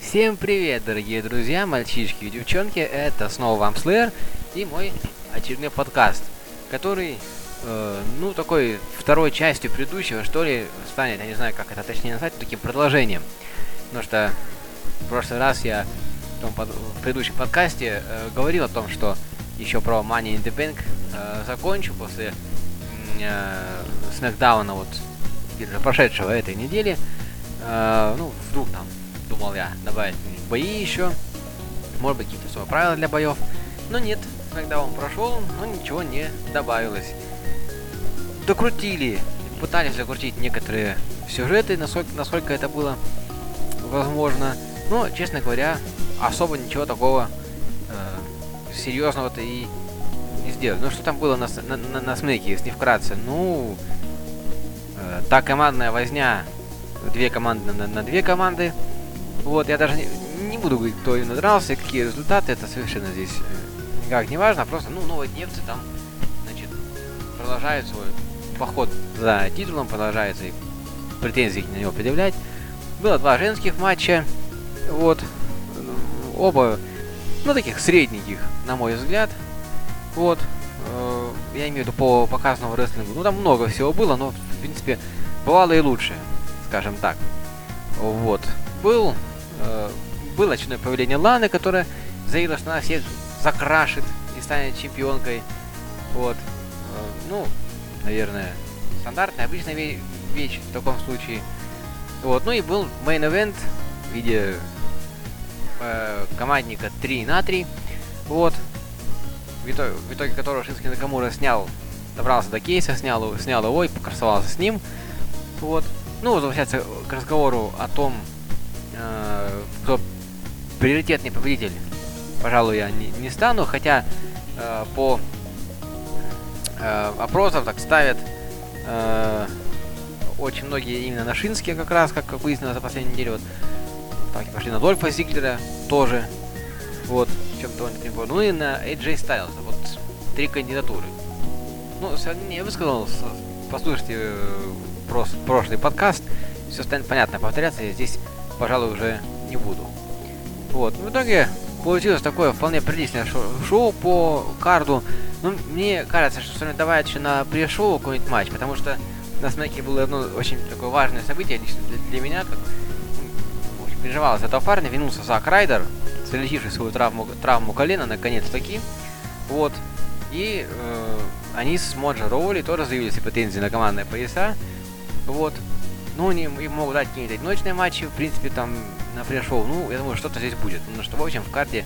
Всем привет, дорогие друзья, мальчишки и девчонки, это снова вам Слэр и мой очередной подкаст, который, э, ну, такой второй частью предыдущего, что ли, станет, я не знаю, как это точнее назвать, таким продолжением. Потому что в прошлый раз я в, том под- в предыдущем подкасте э, говорил о том, что еще про Money in the Bank э, закончу после э, вот прошедшего этой недели. Э, ну, вдруг там, думал я, добавить бои еще, может быть, какие-то свои правила для боев. Но нет, смакдаун прошел, но ничего не добавилось. Докрутили, пытались закрутить некоторые сюжеты, насколько, насколько это было возможно. Но, честно говоря, особо ничего такого серьезного-то и не сделали. Ну, что там было на, на, на, на смеке, если вкратце? Ну, э, та командная возня, две команды на, на две команды. Вот, я даже не, не буду говорить, кто именно дрался, и какие результаты, это совершенно здесь э, никак не важно, просто, ну, новодневцы там, значит, продолжают свой поход за титулом, продолжается и претензии на него предъявлять. Было два женских матча, вот, оба, ну, таких средненьких, на мой взгляд, вот, э, я имею в виду по показанному рестлингу, ну, там много всего было, но, в принципе, бывало и лучше, скажем так. Вот. Был, э, было очередное появление Ланы, которая заявила, что она всех закрашит и станет чемпионкой. Вот. Э, ну, наверное, стандартная, обычная ве- вещь в таком случае. Вот. Ну и был мейн-эвент в виде э, командника 3 на 3. Вот. В итоге, в итоге которого Шински Накамура снял, добрался до кейса, снял, снял его и покрасовался с ним. Вот. Ну, возвращаться к разговору о том, э, кто приоритетный победитель, пожалуй, я не, не стану, хотя э, по э, опросам так ставят э, очень многие именно на Шинске как раз, как выяснилось за последнюю неделю. Вот, так пошли на Дольфа Зиглера тоже. Вот, в чем-то он не. Ну и на AJ Styles. Вот три кандидатуры. Ну, не, я бы сказал, с- послушайте э, прошлый подкаст, все станет понятно. Повторяться я здесь, пожалуй, уже не буду. Вот, в итоге получилось такое вполне приличное шоу, шоу по карду. Ну, мне кажется, что давать еще на пришоу какой-нибудь матч, потому что на Смеке было одно очень такое важное событие лично для, для меня, как ну, очень переживал за этого парня, вернулся Зак Райдер, залечивший свою травму, травму колена, наконец-таки. Вот. И э, они с Моджо Роули тоже заявили свои претензии на командные пояса. Вот. Ну, они им могут дать какие-нибудь одиночные матчи, в принципе, там, на пришоу. Ну, я думаю, что-то здесь будет. Потому что, в общем, в карте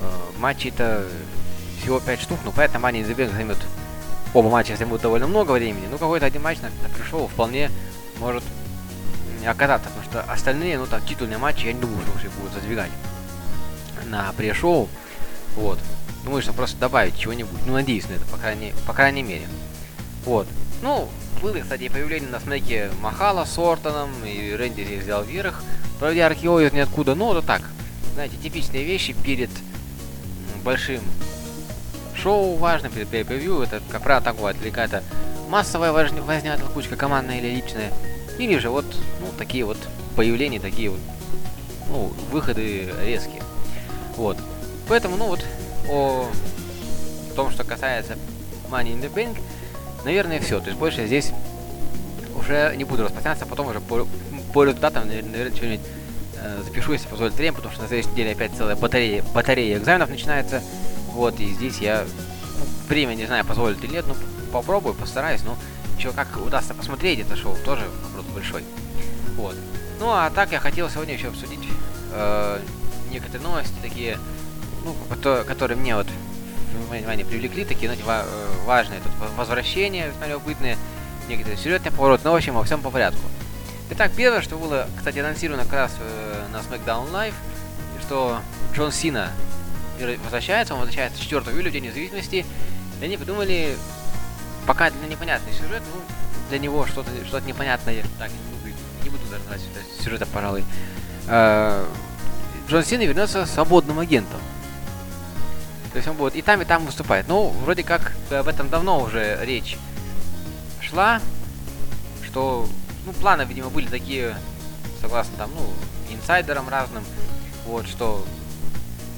э, матчей-то всего 5 штук, ну, поэтому the Bank займет оба матча займут довольно много времени. Ну, какой-то один матч на, на пришоу вполне может оказаться, потому что остальные, ну, так, титульные матчи, я не думаю, что уж их будут задвигать на пришоу. Вот. Думаю, что просто добавить чего-нибудь. Ну, надеюсь на это, по крайней, по крайней мере. Вот. Ну, было, кстати, появление на смеке Махала с Ортоном, и Рэнди здесь взял вверх. Проводя RKO из ниоткуда, ну, это так. Знаете, типичные вещи перед большим шоу важным, перед pay Это, как правило, так бывает. Или какая-то массовая вож- возня, толкучка командная или личная. Или же вот, ну, такие вот появления, такие вот, ну, выходы резкие. Вот. Поэтому, ну вот, о том, что касается Money in the Bank, наверное, все. То есть больше здесь уже не буду распространяться, потом уже по, по результатам, навер- наверное, что-нибудь э, запишу, если позволит время, потому что на следующей неделе опять целая батарея, батарея экзаменов начинается. Вот, и здесь я ну, время не знаю, позволит или нет, ну попробую, постараюсь, но еще как удастся посмотреть это шоу, тоже вопрос большой. Вот. Ну а так я хотел сегодня еще обсудить э, некоторые новости такие, ну, кото- которые мне вот внимание привлекли, такие, э, важные тут во- возвращения, любопытные, некоторые сюжетные повороты, но в общем, во всем по порядку. Итак, первое, что было, кстати, анонсировано как раз э, на SmackDown Live, что Джон Сина вер- возвращается, он возвращается 4 июля, в День независимости, и они придумали пока для непонятный сюжет, ну, для него что-то что непонятное, так, не буду, не буду даже называть это сюжетом, пожалуй. Э, Джон Сина вернется свободным агентом. То есть он будет и там, и там выступать. Ну, вроде как об этом давно уже речь шла, что, ну, планы, видимо, были такие, согласно там, ну, инсайдерам разным, вот, что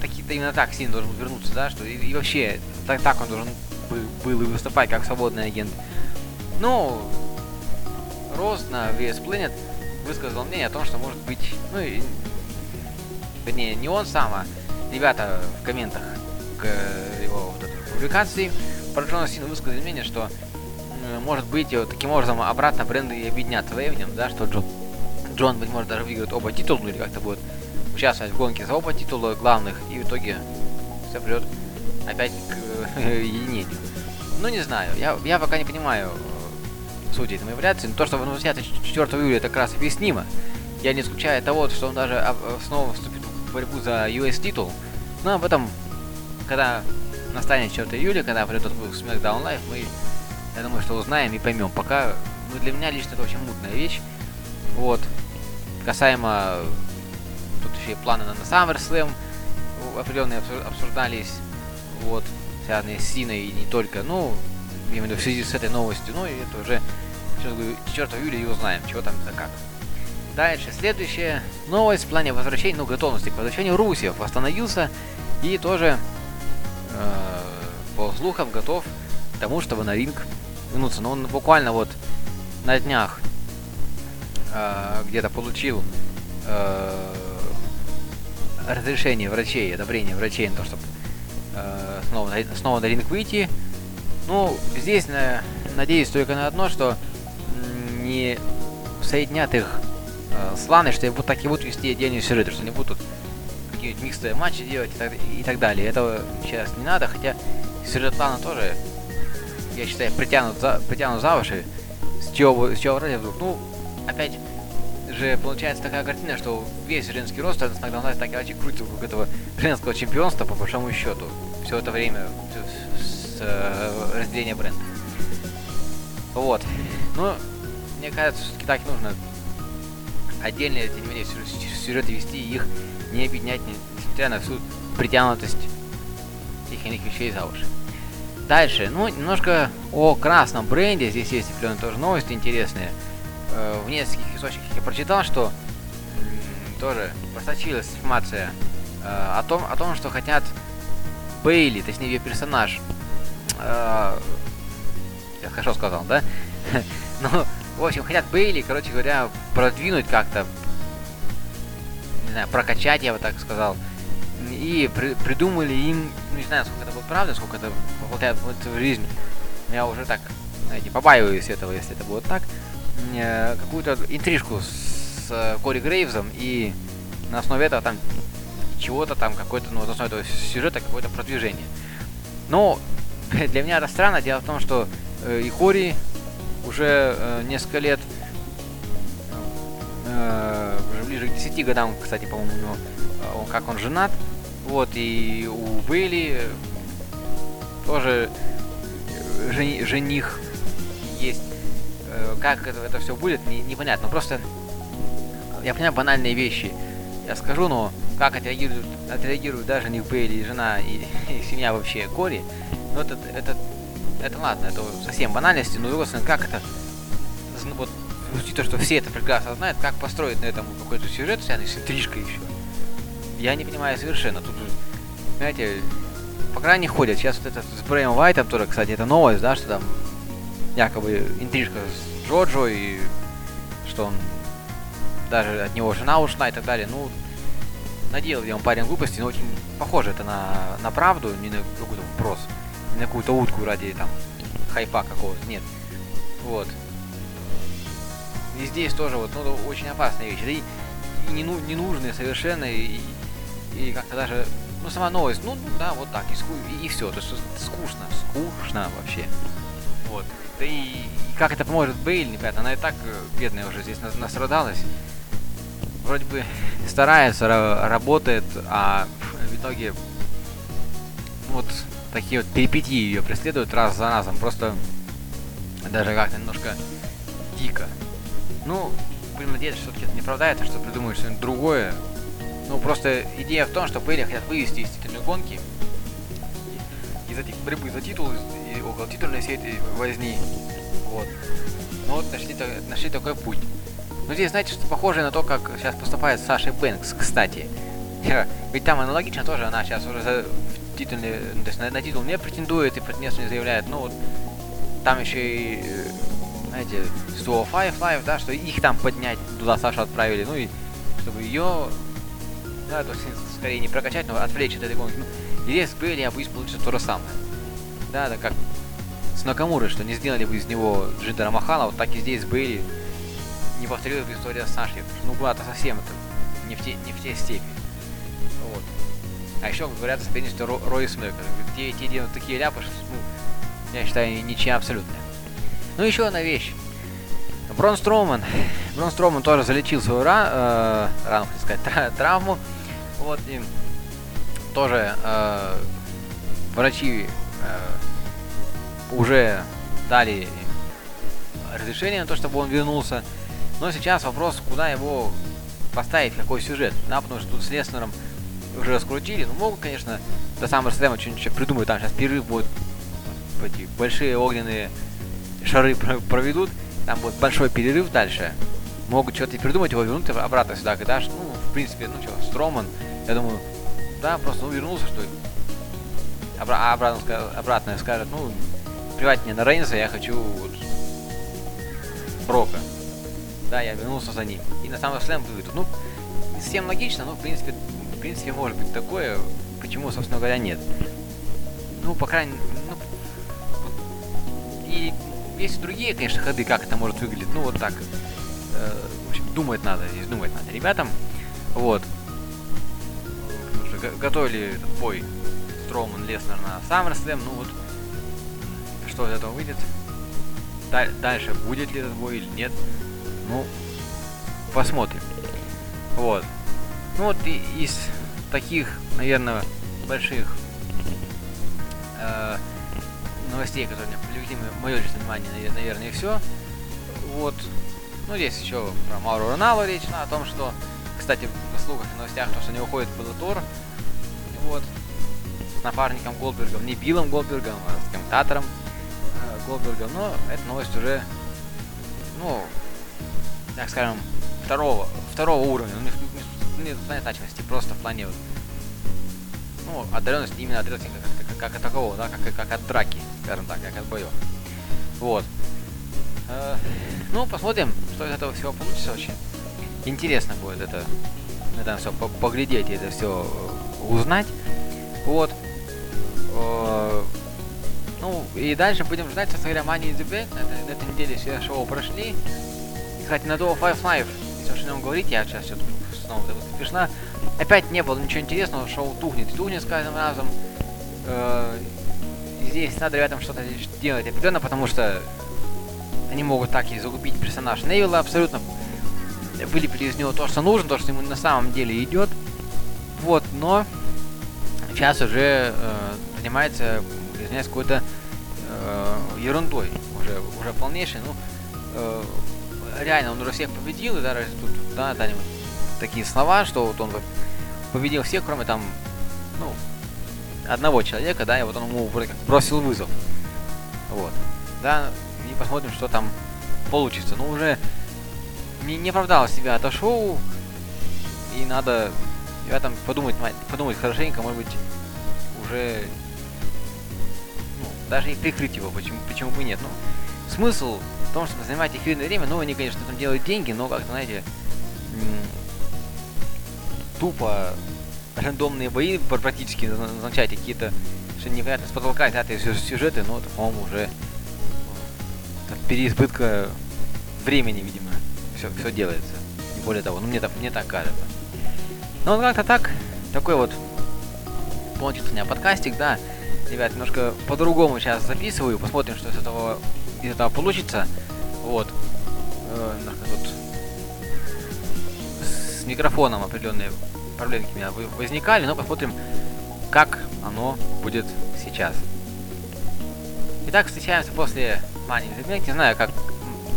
такие-то именно так Син должен вернуться, да, что и, и вообще так, так он должен был и выступать как свободный агент. Ну, Рост на VS Planet высказал мнение о том, что может быть, ну, и, вернее, не он сам, а ребята в комментах к его вот этой публикации про Джона Сина высказали мнение, что может быть вот таким образом обратно бренды объединят временем, да, что Джон, Джон, быть может, даже выиграет оба титула, ну или как-то будет участвовать в гонке за оба титула главных, и в итоге все придет опять к э, единению. Ну, не знаю, я, я пока не понимаю э, сути этой манипуляции, но то, что он возвращается 4 июля, это как раз объяснимо. Я не исключаю того, что он даже об- э, снова вступит в борьбу за US титул, но об этом, когда настанет 4 июля, когда придет выпуск SmackDown Live, мы, я думаю, что узнаем и поймем. Пока, ну, для меня лично это очень мутная вещь. Вот. Касаемо, тут еще и планы на, SummerSlam определенные обсу- обсуждались, вот, связанные с Синой и не только, ну, имею в связи с этой новостью, ну, это уже, сейчас говорю, 4 июля и узнаем, чего там да как. Дальше, следующая новость в плане возвращения, ну, готовности к возвращению Русев восстановился и тоже, э, по слухам, готов к тому, чтобы на ринг вернуться. Но он буквально вот на днях э, где-то получил э, разрешение врачей, одобрение врачей на то, чтобы снова, снова на ринг выйти. Ну, здесь на- надеюсь только на одно, что не соединят их э, с Ланой, что вот так и будут вести отдельные сюжеты, что не будут какие-нибудь микстые матчи делать и так, и так далее. Этого сейчас не надо, хотя сюжет Лана тоже, я считаю, притянут за, притянут за уши. С чего, с чего вроде вдруг, ну, опять же получается такая картина, что весь женский ростер на SmackDown Live так иначе крутится вокруг этого женского чемпионства, по большому счету, все это время с, с, э, разделения бренда. Вот. Ну, мне кажется, все-таки так нужно отдельные, тем не менее, сю- сю- сюжеты вести и их не объединять, не- несмотря на всю притянутость тех или иных вещей за уши. Дальше, ну, немножко о красном бренде. Здесь есть определенные тоже новости интересные. Э, в нескольких источниках я прочитал, что тоже просочилась информация э, о том, о том, что хотят Бейли, точнее ее персонаж. э, я хорошо сказал, да? ну, в общем, хотят Бейли, короче говоря, продвинуть как-то, не знаю, прокачать, я бы так сказал. И при- придумали им, ну, не знаю, сколько это будет правда, сколько это воплотяет в жизнь. Я уже так, знаете, побаиваюсь этого, если это будет так. Э, Какую-то интрижку с э, Кори Грейвзом и на основе этого там чего-то там, какой-то, ну, основе этого сюжета какое-то продвижение. Но для меня это странно. Дело в том, что э, и Кори уже э, несколько лет, э, уже ближе к 10 годам, кстати, по-моему, у него, э, он, как он женат. Вот, и у Бейли э, тоже э, жени- жених есть. Э, Как это, это все будет, не- непонятно. Просто я понимаю банальные вещи. Я скажу, но как отреагируют, отреагируют даже не Бейли, жена и, и семья вообще Кори, ну это, это, это ладно, это совсем банальности, но стороны, как это, вот, учитывая, что все это прекрасно знают, как построить на этом какой-то сюжет, связанный с интрижкой еще. Я не понимаю совершенно. Тут, знаете, по крайней ходят. Сейчас вот этот с Брэем Уайтом тоже, кстати, это новость, да, что там якобы интрижка с Джоджо и что он даже от него жена ушла и так далее. Ну, наделал я он парень глупости, но очень похоже это на, на правду, не на какой-то вопрос, не на какую-то утку ради там хайпа какого-то, нет. Вот. И здесь тоже вот, ну, очень опасные вещи. Да и, и не, ну, ненужные совершенно, и, и как-то даже, ну, сама новость, ну, ну, да, вот так, и, и, и все. То есть скучно, скучно вообще. Вот. Да и, и как это поможет Бейл, непонятно. Она и так, э, бедная, уже здесь нас- настрадалась. Вроде бы старается, ра- работает, а в итоге вот такие вот перипетии ее преследуют раз за разом. Просто даже как-то немножко дико. Ну, будем надеяться, что все-таки это не оправдается, что придумают что-нибудь другое. Ну, просто идея в том, что Бейли хотят вывести из титульной гонки из этих борьбы за титул и около титульной всей возни. Вот. Ну вот нашли, нашли такой путь. Но здесь, знаете, что похоже на то, как сейчас поступает с Сашей Бэнкс, кстати. Ведь там аналогично тоже, она сейчас уже за титульный, ну, то есть на, на титул не претендует и претендент не заявляет. Ну вот там еще и, э, знаете, 105 Live, да, что их там поднять, туда Сашу отправили, ну и чтобы ее, да, то есть скорее не прокачать, но отвлечь от этой гонки. Ну, здесь с Бейли, я боюсь, получится то же самое. Да, это как с Накамурой, что не сделали бы из него Джиндера Махала, вот так и здесь с Бейли не повторилась бы история с что, ну, куда-то совсем это не в те, не в те степени. Вот. А еще говорят о соперничестве Ро, Рой Смека. Те, те делают такие ляпы, что, ну, я считаю, ничья абсолютная. Ну, еще одна вещь. Брон Строуман. Брон Строуман тоже залечил свою ра, э, рану, хотел сказать, тра- травму. Вот, и тоже э, врачи э, уже дали разрешение на то, чтобы он вернулся. Но сейчас вопрос, куда его поставить, какой сюжет. Да, потому что тут с Леснером уже раскрутили. Ну, могут, конечно, до самого Слэма что-нибудь придумают. Там сейчас перерыв будет, эти большие огненные шары про- проведут. Там будет большой перерыв дальше. Могут что-то и придумать, его вернуть обратно сюда. Когда, ж, ну, в принципе, ну что, Строман, я думаю, да, просто ну, вернулся, что ли. Обра- а обратно, обратно скажет, ну, плевать мне на Рейнса, я хочу вот Брока. Да, я вернулся за ним. И на самом слэм выведут. Ну, не совсем логично, но в принципе, в принципе может быть такое. Почему, собственно говоря, нет? Ну, по крайней мере, ну, вот. и есть другие, конечно, ходы, как это может выглядеть. Ну, вот так. Э, в общем, думать надо, здесь думать надо ребятам. Вот. Готовили этот бой Строуман Леснер на SummerSlam, ну вот что из этого выйдет. Да- дальше будет ли этот бой или нет. Ну, посмотрим. Вот. Ну вот и из таких, наверное, больших э, новостей, которые привлекли мо- мое личное внимание, наве- наверное, и все. Вот. Ну, здесь еще про Мауру Роналу речь, ну, о том, что, кстати, в слухах и новостях, то, что не уходит Беллатор. Вот. С напарником Голдбергом, не Биллом Голдбергом, а с комментатором э, Голдбергом. Но эта новость уже, ну, так скажем, второго, второго уровня, ну, не, в- не в плане значимости, просто в плане, ну, отдаленности именно от рестлинга как, как, как от такового, да, как, как от драки, скажем так, как от боев. Вот. Э, ну, посмотрим, что из этого всего получится очень. Интересно будет это, это все поглядеть это все узнать. Вот. Э, ну, и дальше будем ждать, собственно говоря, Money in the Bank. На на этой неделе все шоу прошли. Кстати, на Duo Five Live, если уж о нем говорить, я сейчас что-то снова спешна. Опять не было ничего интересного, шоу тухнет и тухнет с каждым разом. Э, здесь надо ребятам что-то делать определенно, потому что они могут так и загубить персонаж Невилла абсолютно. Вылепили из него то, что нужно, то, что ему на самом деле идет. Вот, но сейчас уже э, занимается, извиняюсь, какой-то э, ерундой. Уже, уже полнейшей. Ну, э, реально, он уже всех победил, и даже тут, да, дали такие слова, что вот он победил всех, кроме там, ну, одного человека, да, и вот он ему бросил вызов. Вот. Да, и посмотрим, что там получится. Ну, уже не, не оправдал себя это шоу, и надо ребятам подумать, ма- подумать хорошенько, может быть, уже ну, даже и прикрыть его, почему, почему бы нет. Ну, смысл в том, чтобы занимать эфирное время, ну, они, конечно, там делают деньги, но как-то, знаете, тупо рандомные бои пр- практически на- назначать какие-то что непонятно с потолка взятые сю- сюжеты, но это, по-моему, уже от переизбытка времени, видимо, все, все делается. Не более того, ну мне, так- мне так кажется. Ну, вот как-то так, такой вот получится у меня подкастик, да. Ребят, немножко по-другому сейчас записываю, посмотрим, что из этого, из этого получится. Вот. Э, тут с микрофоном определенные проблемки у меня возникали, но посмотрим, как оно будет сейчас. Итак, встречаемся после the Bank. Не знаю, как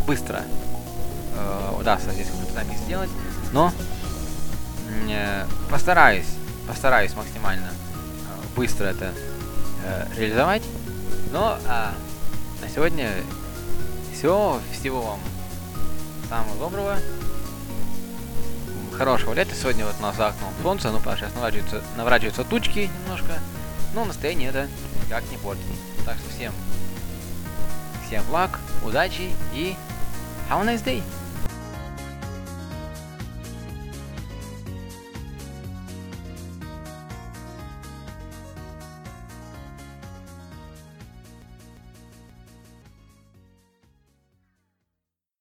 быстро э, удастся здесь какую-то запись сделать, но э, постараюсь, постараюсь максимально э, быстро это э, реализовать. Но а на сегодня все. Всего вам самого доброго. Хорошего лета. Сегодня вот нас за окном солнце, ну, сейчас наворачиваются, наворачиваются тучки немножко. Но настроение это никак не портит. Так что всем, всем благ, удачи и have a nice day.